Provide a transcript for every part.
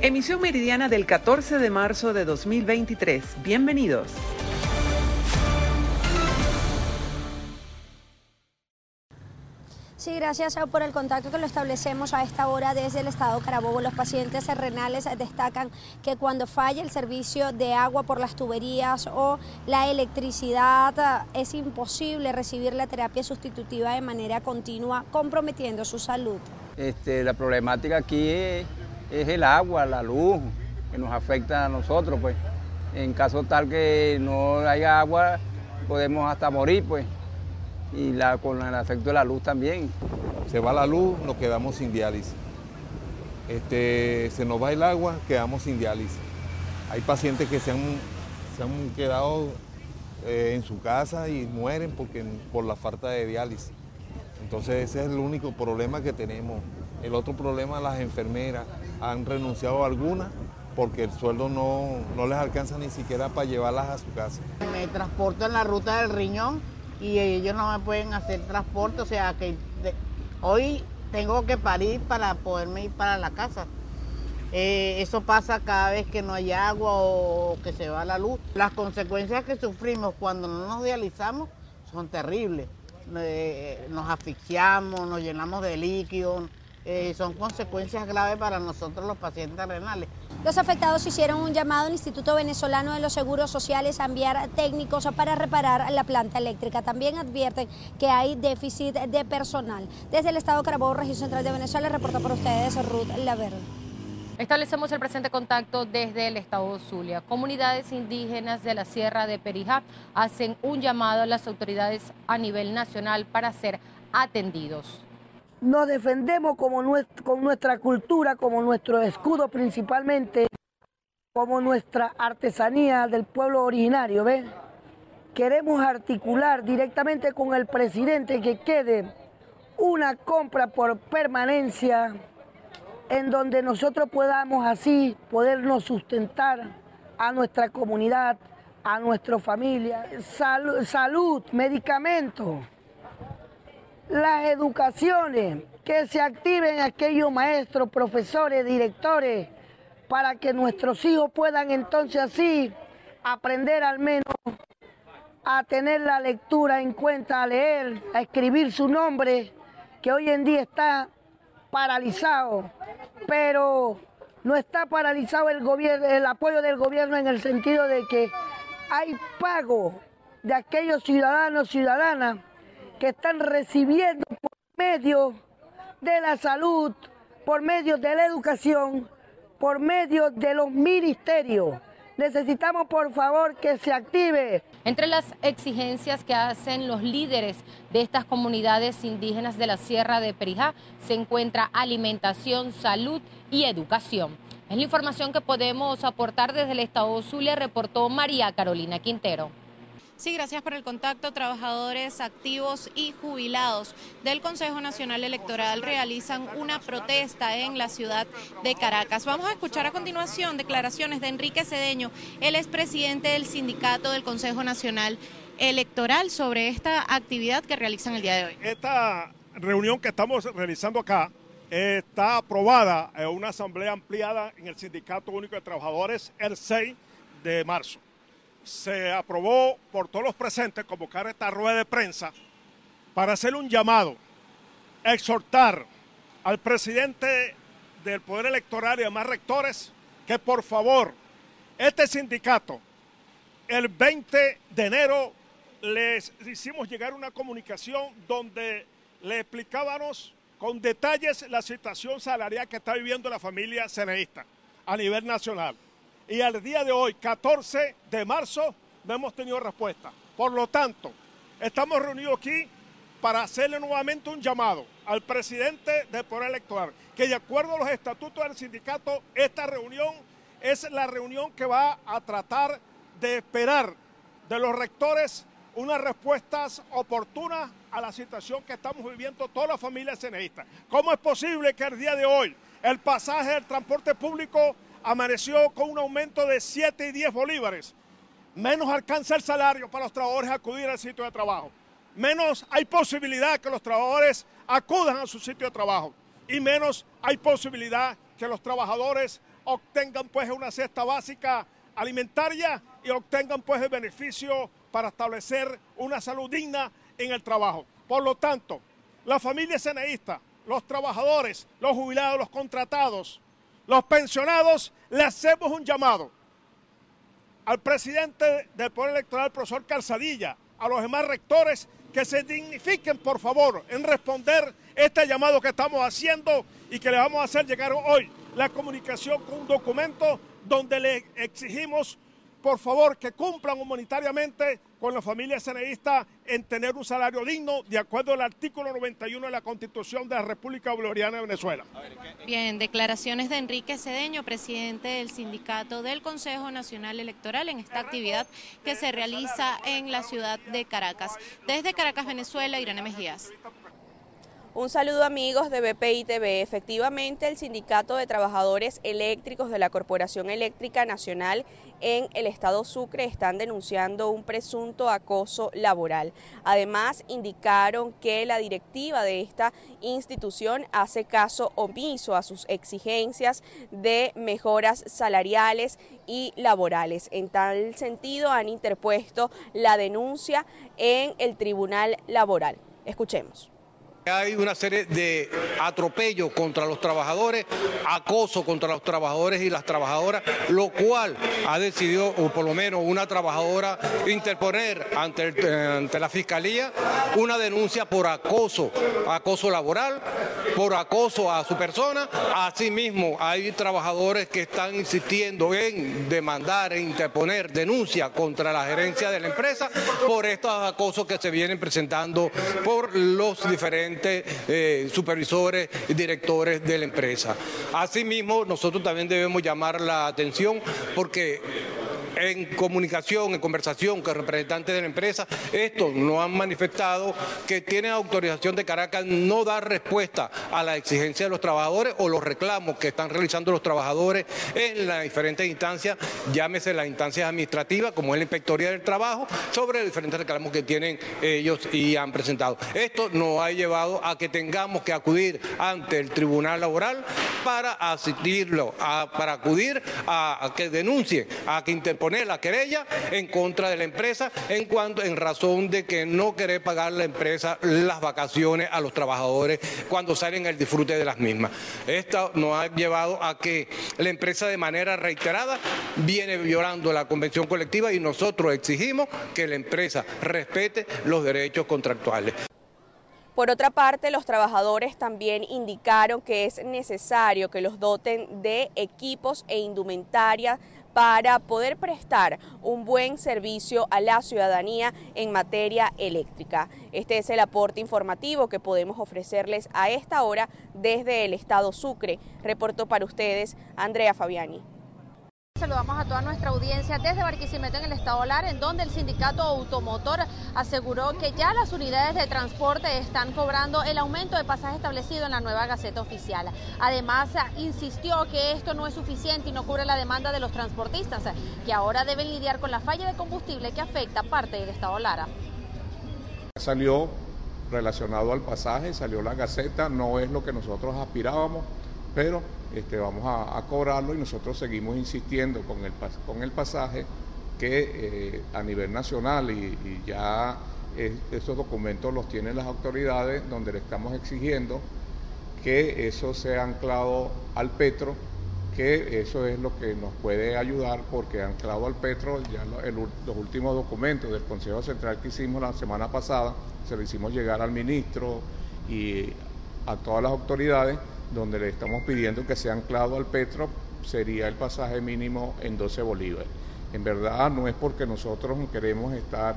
Emisión meridiana del 14 de marzo de 2023. Bienvenidos. Sí, gracias por el contacto que lo establecemos a esta hora desde el estado Carabobo. Los pacientes renales destacan que cuando falla el servicio de agua por las tuberías o la electricidad es imposible recibir la terapia sustitutiva de manera continua, comprometiendo su salud. Este, la problemática aquí es, el agua, la luz, que nos afecta a nosotros, pues. En caso tal que no haya agua, podemos hasta morir, pues y la, con el efecto de la luz también. Se va la luz, nos quedamos sin diálisis. Este, se nos va el agua, quedamos sin diálisis. Hay pacientes que se han, se han quedado eh, en su casa y mueren porque, por la falta de diálisis. Entonces ese es el único problema que tenemos. El otro problema, las enfermeras han renunciado a algunas porque el sueldo no, no les alcanza ni siquiera para llevarlas a su casa. Me transporto en la ruta del riñón y ellos no me pueden hacer transporte, o sea que hoy tengo que parir para poderme ir para la casa. Eh, eso pasa cada vez que no hay agua o que se va la luz. Las consecuencias que sufrimos cuando no nos dializamos son terribles. Eh, nos asfixiamos, nos llenamos de líquido, eh, son consecuencias graves para nosotros los pacientes renales. Los afectados hicieron un llamado al Instituto Venezolano de los Seguros Sociales a enviar técnicos para reparar la planta eléctrica. También advierten que hay déficit de personal. Desde el Estado Carabobo, Región Central de Venezuela, reporta por ustedes Ruth Laverde. Establecemos el presente contacto desde el estado Zulia. Comunidades indígenas de la Sierra de Perijá hacen un llamado a las autoridades a nivel nacional para ser atendidos nos defendemos como con nuestra cultura, como nuestro escudo principalmente, como nuestra artesanía del pueblo originario, ¿ves? Queremos articular directamente con el presidente que quede una compra por permanencia en donde nosotros podamos así podernos sustentar a nuestra comunidad, a nuestra familia, salud medicamentos las educaciones, que se activen aquellos maestros, profesores, directores, para que nuestros hijos puedan entonces así aprender al menos a tener la lectura en cuenta, a leer, a escribir su nombre, que hoy en día está paralizado, pero no está paralizado el gobierno, el apoyo del gobierno en el sentido de que hay pago de aquellos ciudadanos, ciudadanas que están recibiendo por medio de la salud, por medio de la educación, por medio de los ministerios. Necesitamos, por favor, que se active. Entre las exigencias que hacen los líderes de estas comunidades indígenas de la Sierra de Perijá se encuentra alimentación, salud y educación. Es la información que podemos aportar desde el Estado Zulia, reportó María Carolina Quintero. Sí, gracias por el contacto. Trabajadores activos y jubilados del Consejo Nacional Electoral realizan una protesta en la ciudad de Caracas. Vamos a escuchar a continuación declaraciones de Enrique Cedeño, el expresidente del sindicato del Consejo Nacional Electoral, sobre esta actividad que realizan el día de hoy. Esta reunión que estamos realizando acá está aprobada en una asamblea ampliada en el Sindicato Único de Trabajadores el 6 de marzo se aprobó por todos los presentes convocar esta rueda de prensa para hacer un llamado, exhortar al presidente del Poder Electoral y demás rectores que por favor, este sindicato, el 20 de enero les hicimos llegar una comunicación donde le explicábamos con detalles la situación salarial que está viviendo la familia ceneísta a nivel nacional y al día de hoy, 14 de marzo, no hemos tenido respuesta. Por lo tanto, estamos reunidos aquí para hacerle nuevamente un llamado al presidente del Poder Electoral, que de acuerdo a los estatutos del sindicato, esta reunión es la reunión que va a tratar de esperar de los rectores unas respuestas oportunas a la situación que estamos viviendo todas las familias ceneístas. ¿Cómo es posible que el día de hoy el pasaje del transporte público amaneció con un aumento de 7 y 10 bolívares. Menos alcanza el salario para los trabajadores acudir al sitio de trabajo. Menos hay posibilidad que los trabajadores acudan a su sitio de trabajo. Y menos hay posibilidad que los trabajadores obtengan pues una cesta básica alimentaria y obtengan pues el beneficio para establecer una salud digna en el trabajo. Por lo tanto, la familia ceneísta, los trabajadores, los jubilados, los contratados, los pensionados, le hacemos un llamado al presidente del Poder Electoral, profesor Calzadilla, a los demás rectores, que se dignifiquen, por favor, en responder este llamado que estamos haciendo y que le vamos a hacer llegar hoy la comunicación con un documento donde le exigimos por favor, que cumplan humanitariamente con la familia seneísta en tener un salario digno de acuerdo al artículo 91 de la Constitución de la República Bolivariana de Venezuela. Bien, declaraciones de Enrique Cedeño, presidente del sindicato del Consejo Nacional Electoral en esta actividad que se realiza en la ciudad de Caracas. Desde Caracas, Venezuela, Irene Mejías. Un saludo amigos de BPI TV. Efectivamente, el Sindicato de Trabajadores Eléctricos de la Corporación Eléctrica Nacional en el estado Sucre están denunciando un presunto acoso laboral. Además, indicaron que la directiva de esta institución hace caso omiso a sus exigencias de mejoras salariales y laborales. En tal sentido, han interpuesto la denuncia en el Tribunal Laboral. Escuchemos. Hay una serie de atropellos contra los trabajadores, acoso contra los trabajadores y las trabajadoras, lo cual ha decidido, o por lo menos una trabajadora, interponer ante, ante la Fiscalía una denuncia por acoso, acoso laboral, por acoso a su persona. Asimismo, hay trabajadores que están insistiendo en demandar e interponer denuncia contra la gerencia de la empresa por estos acosos que se vienen presentando por los diferentes eh, supervisores y directores de la empresa. Asimismo, nosotros también debemos llamar la atención porque en comunicación, en conversación con representantes de la empresa, estos no han manifestado que tienen autorización de Caracas no dar respuesta a la exigencia de los trabajadores o los reclamos que están realizando los trabajadores en las diferentes instancias, llámese las instancias administrativas, como es la Inspectoría del Trabajo, sobre los diferentes reclamos que tienen ellos y han presentado. Esto nos ha llevado a que tengamos que acudir ante el Tribunal Laboral para asistirlo, para acudir a, que denuncie, a que interpongan poner la querella en contra de la empresa en cuanto en razón de que no quiere pagar la empresa las vacaciones a los trabajadores cuando salen el disfrute de las mismas. Esto nos ha llevado a que la empresa de manera reiterada viene violando la convención colectiva y nosotros exigimos que la empresa respete los derechos contractuales. Por otra parte, los trabajadores también indicaron que es necesario que los doten de equipos e indumentaria para poder prestar un buen servicio a la ciudadanía en materia eléctrica. Este es el aporte informativo que podemos ofrecerles a esta hora desde el estado Sucre. Reporto para ustedes Andrea Fabiani. Saludamos a toda nuestra audiencia desde Barquisimeto en el estado Lara, en donde el sindicato automotor aseguró que ya las unidades de transporte están cobrando el aumento de pasaje establecido en la nueva Gaceta Oficial. Además, insistió que esto no es suficiente y no cubre la demanda de los transportistas, que ahora deben lidiar con la falla de combustible que afecta parte del estado Lara. Salió relacionado al pasaje, salió la Gaceta, no es lo que nosotros aspirábamos, pero este, vamos a, cobrarlo y nosotros seguimos insistiendo con el, con el pasaje que eh, a nivel nacional y, ya esos documentos los tienen las autoridades donde le estamos exigiendo que eso sea anclado al petro, que eso es lo que nos puede ayudar porque anclado al petro, ya los últimos documentos del Consejo Central que hicimos la semana pasada, se lo hicimos llegar al ministro y a todas las autoridades donde le estamos pidiendo que sea anclado al petro, sería el pasaje mínimo en 12 bolívares. En verdad no es porque nosotros queremos estar,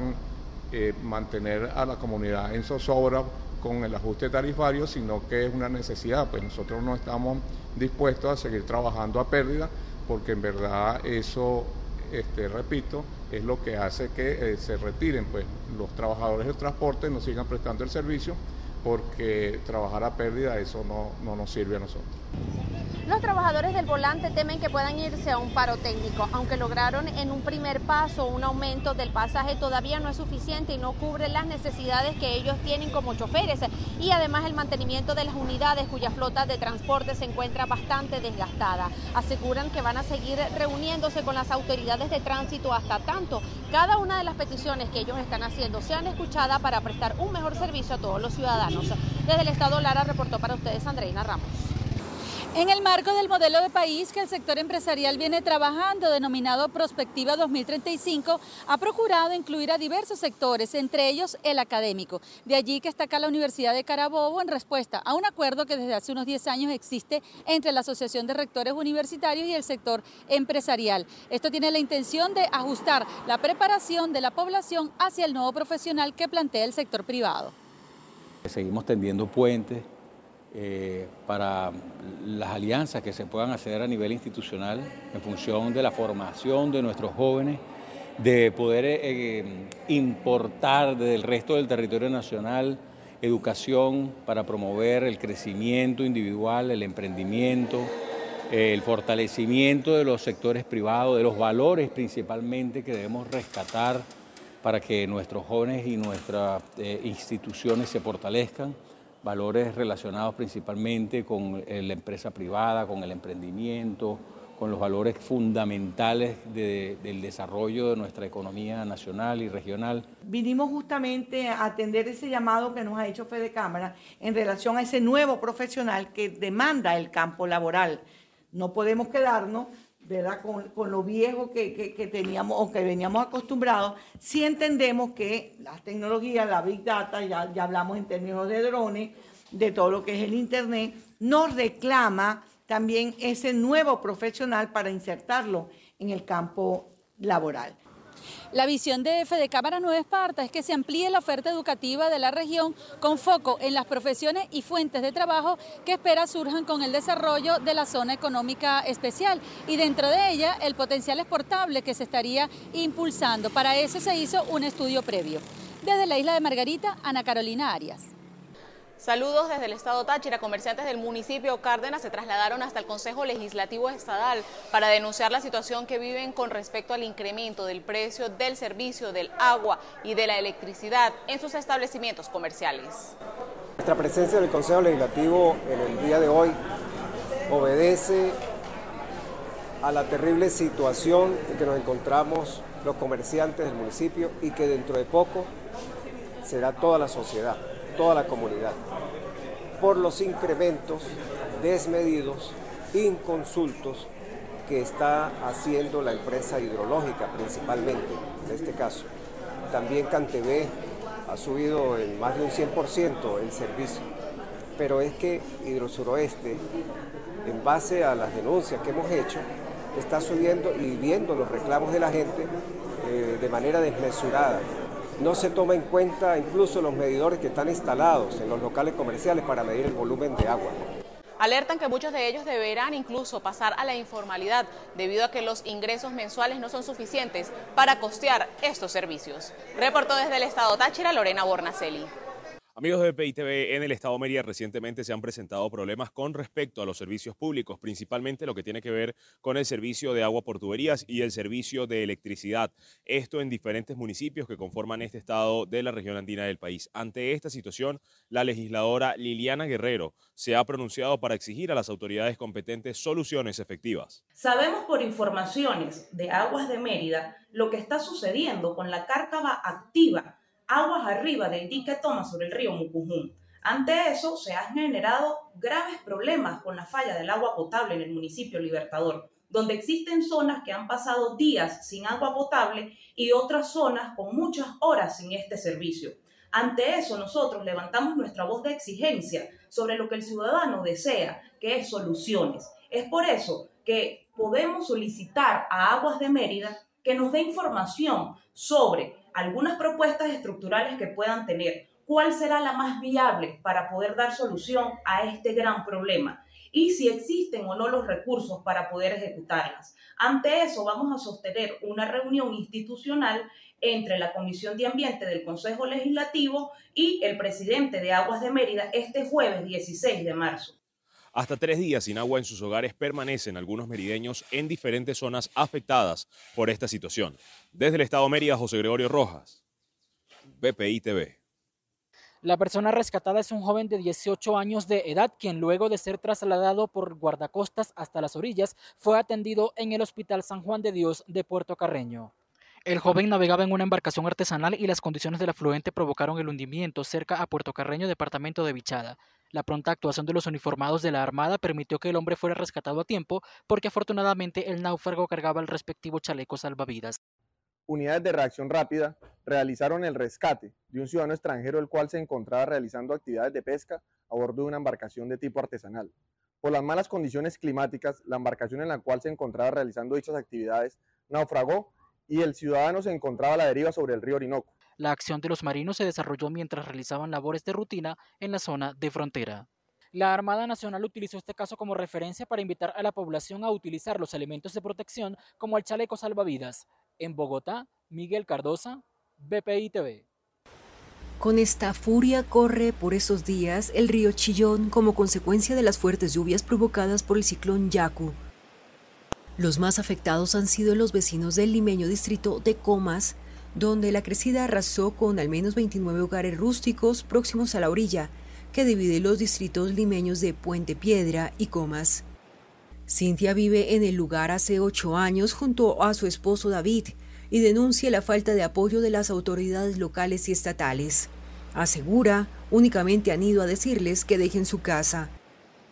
eh, mantener a la comunidad en zozobra con el ajuste tarifario, sino que es una necesidad, pues nosotros no estamos dispuestos a seguir trabajando a pérdida, porque en verdad eso, este, repito, es lo que hace que eh, se retiren pues, los trabajadores del transporte, no sigan prestando el servicio porque trabajar a pérdida eso no, no nos sirve a nosotros. Los trabajadores del volante temen que puedan irse a un paro técnico, aunque lograron en un primer paso un aumento del pasaje, todavía no es suficiente y no cubre las necesidades que ellos tienen como choferes y además el mantenimiento de las unidades cuya flota de transporte se encuentra bastante desgastada. Aseguran que van a seguir reuniéndose con las autoridades de tránsito hasta tanto cada una de las peticiones que ellos están haciendo sean escuchadas para prestar un mejor servicio a todos los ciudadanos. Desde el Estado Lara reportó para ustedes Andreina Ramos. En el marco del modelo de país que el sector empresarial viene trabajando, denominado Prospectiva 2035, ha procurado incluir a diversos sectores, entre ellos el académico. De allí que está acá la Universidad de Carabobo en respuesta a un acuerdo que desde hace unos 10 años existe entre la Asociación de Rectores Universitarios y el sector empresarial. Esto tiene la intención de ajustar la preparación de la población hacia el nuevo profesional que plantea el sector privado. Seguimos tendiendo puentes eh, para las alianzas que se puedan hacer a nivel institucional en función de la formación de nuestros jóvenes, de poder eh, importar desde el resto del territorio nacional educación para promover el crecimiento individual, el emprendimiento, el fortalecimiento de los sectores privados, de los valores principalmente que debemos rescatar para que nuestros jóvenes y nuestras eh, instituciones se fortalezcan valores relacionados principalmente con eh, la empresa privada, con el emprendimiento, con los valores fundamentales del desarrollo de nuestra economía nacional y regional. Vinimos justamente a atender ese llamado que nos ha hecho Fede Cámara en relación a ese nuevo profesional que demanda el campo laboral. No podemos quedarnos ¿verdad? Con, lo viejo que, teníamos o que veníamos acostumbrados, si entendemos que las tecnologías, la Big Data, ya, ya hablamos en términos de drones, de todo lo que es el Internet, nos reclama también ese nuevo profesional para insertarlo en el campo laboral. La visión de Fede Cámara Nueva Esparta es que se amplíe la oferta educativa de la región con foco en las profesiones y fuentes de trabajo que espera surjan con el desarrollo de la zona económica especial y dentro de ella el potencial exportable que se estaría impulsando. Para eso se hizo un estudio previo. Desde la isla de Margarita, Ana Carolina Arias. Saludos desde el Estado Táchira. Comerciantes del municipio Cárdenas se trasladaron hasta el Consejo Legislativo Estadal para denunciar la situación que viven con respecto al incremento del precio del servicio del agua y de la electricidad en sus establecimientos comerciales. Nuestra presencia en el Consejo Legislativo en el día de hoy obedece a la terrible situación en que nos encontramos los comerciantes del municipio y que dentro de poco será toda la sociedad toda la comunidad por los incrementos desmedidos, inconsultos que está haciendo la empresa hidrológica principalmente, en este caso. También Cantebé ha subido en más de un 100% el servicio, pero es que Hidrosuroeste, en base a las denuncias que hemos hecho, está subiendo y viendo los reclamos de la gente eh, de manera desmesurada no se toma en cuenta incluso los medidores que están instalados en los locales comerciales para medir el volumen de agua. Alertan que muchos de ellos deberán incluso pasar a la informalidad debido a que los ingresos mensuales no son suficientes para costear estos servicios. Reportó desde el estado Táchira Lorena Bornacelli. Amigos de PITV, en el Estado Mérida recientemente se han presentado problemas con respecto a los servicios públicos, principalmente lo que tiene que ver con el servicio de agua por tuberías y el servicio de electricidad. Esto en diferentes municipios que conforman este estado de la región andina del país. Ante esta situación, la legisladora Liliana Guerrero se ha pronunciado para exigir a las autoridades competentes soluciones efectivas. Sabemos por informaciones de Aguas de Mérida lo que está sucediendo con la cárcava activa aguas arriba del dique Toma sobre el río Mucujún. Ante eso, se han generado graves problemas con la falla del agua potable en el municipio Libertador, donde existen zonas que han pasado días sin agua potable y otras zonas con muchas horas sin este servicio. Ante eso, nosotros levantamos nuestra voz de exigencia sobre lo que el ciudadano desea, que es soluciones. Es por eso que podemos solicitar a Aguas de Mérida que nos dé información sobre algunas propuestas estructurales que puedan tener, cuál será la más viable para poder dar solución a este gran problema y si existen o no los recursos para poder ejecutarlas. Ante eso, vamos a sostener una reunión institucional entre la Comisión de Ambiente del Consejo Legislativo y el presidente de Aguas de Mérida este jueves 16 de marzo. Hasta tres días sin agua en sus hogares permanecen algunos merideños en diferentes zonas afectadas por esta situación. Desde el Estado de Mérida, José Gregorio Rojas, BPI TV. La persona rescatada es un joven de 18 años de edad, quien luego de ser trasladado por guardacostas hasta las orillas, fue atendido en el Hospital San Juan de Dios de Puerto Carreño. El joven navegaba en una embarcación artesanal y las condiciones del afluente provocaron el hundimiento cerca a Puerto Carreño, departamento de Vichada. La pronta actuación de los uniformados de la Armada permitió que el hombre fuera rescatado a tiempo porque afortunadamente el náufrago cargaba el respectivo chaleco salvavidas. Unidades de reacción rápida realizaron el rescate de un ciudadano extranjero el cual se encontraba realizando actividades de pesca a bordo de una embarcación de tipo artesanal. Por las malas condiciones climáticas, la embarcación en la cual se encontraba realizando dichas actividades naufragó y el ciudadano se encontraba a la deriva sobre el río Orinoco. La acción de los marinos se desarrolló mientras realizaban labores de rutina en la zona de frontera. La Armada Nacional utilizó este caso como referencia para invitar a la población a utilizar los elementos de protección como el chaleco salvavidas. En Bogotá, Miguel Cardosa, BPI TV. Con esta furia corre por esos días el río Chillón como consecuencia de las fuertes lluvias provocadas por el ciclón Yaku. Los más afectados han sido los vecinos del limeño distrito de Comas, donde la crecida arrasó con al menos 29 hogares rústicos próximos a la orilla, que divide los distritos limeños de Puente Piedra y Comas. Cintia vive en el lugar hace ocho años junto a su esposo David y denuncia la falta de apoyo de las autoridades locales y estatales. Asegura, únicamente han ido a decirles que dejen su casa.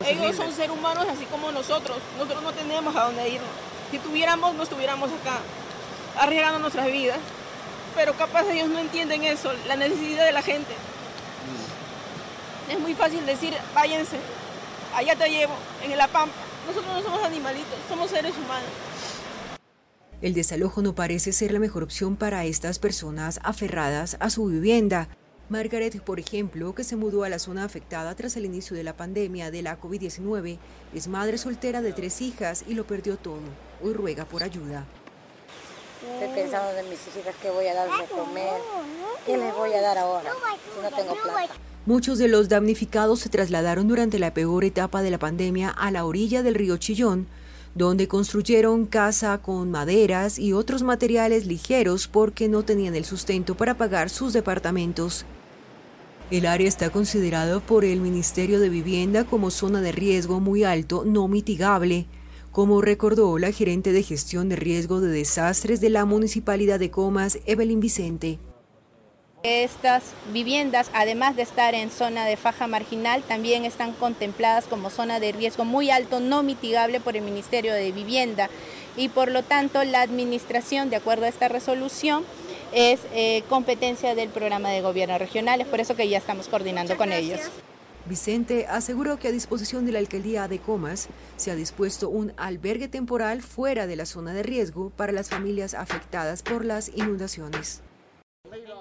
Ellos son seres humanos así como nosotros. Nosotros no tenemos a dónde ir. Si tuviéramos, no estuviéramos acá, arriesgando nuestras vidas. Pero capaz ellos no entienden eso, la necesidad de la gente. Es muy fácil decir, váyanse, allá te llevo, en la pampa. Nosotros no somos animalitos, somos seres humanos. El desalojo no parece ser la mejor opción para estas personas aferradas a su vivienda. Margaret, por ejemplo, que se mudó a la zona afectada tras el inicio de la pandemia de la COVID-19, es madre soltera de tres hijas y lo perdió todo. Hoy ruega por ayuda. De mis voy a comer, voy a dar ahora no tengo. Muchos de los damnificados se trasladaron durante la peor etapa de la pandemia a la orilla del río Chillón, donde construyeron casa con maderas y otros materiales ligeros porque no tenían el sustento para pagar sus departamentos. El área está considerado por el Ministerio de Vivienda como zona de riesgo muy alto no mitigable, como recordó la gerente de gestión de riesgo de desastres de la Municipalidad de Comas, Evelyn Vicente. Estas viviendas, además de estar en zona de faja marginal, también están contempladas como zona de riesgo muy alto, no mitigable por el Ministerio de Vivienda. Y por lo tanto, la administración, de acuerdo a esta resolución, es eh, competencia del programa de gobierno regional, es por eso que ya estamos coordinando con ellos. Vicente aseguró que a disposición de la alcaldía de Comas se ha dispuesto un albergue temporal fuera de la zona de riesgo para las familias afectadas por las inundaciones.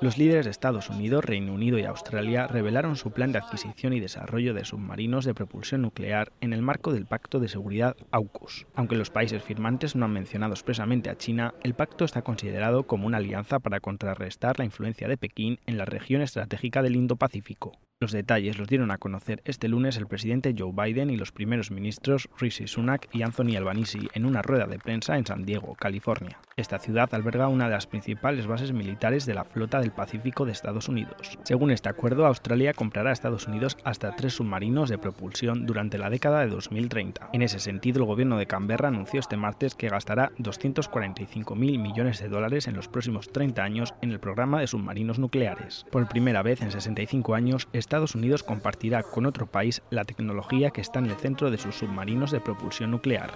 Los líderes de Estados Unidos, Reino Unido y Australia revelaron su plan de adquisición y desarrollo de submarinos de propulsión nuclear en el marco del Pacto de Seguridad AUKUS. Aunque los países firmantes no han mencionado expresamente a China, el pacto está considerado como una alianza para contrarrestar la influencia de Pekín en la región estratégica del Indo-Pacífico. Los detalles los dieron a conocer este lunes el presidente Joe Biden y los primeros ministros Rishi Sunak y Anthony Albanese en una rueda de prensa en San Diego, California. Esta ciudad alberga una de las principales bases militares de la flota del Pacífico de Estados Unidos. Según este acuerdo, Australia comprará a Estados Unidos hasta tres submarinos de propulsión durante la década de 2030. En ese sentido, el gobierno de Canberra anunció este martes que gastará 245.000 millones de dólares en los próximos 30 años en el programa de submarinos nucleares. Por primera vez en 65 años, Estados Unidos compartirá con otro país la tecnología que está en el centro de sus submarinos de propulsión nuclear.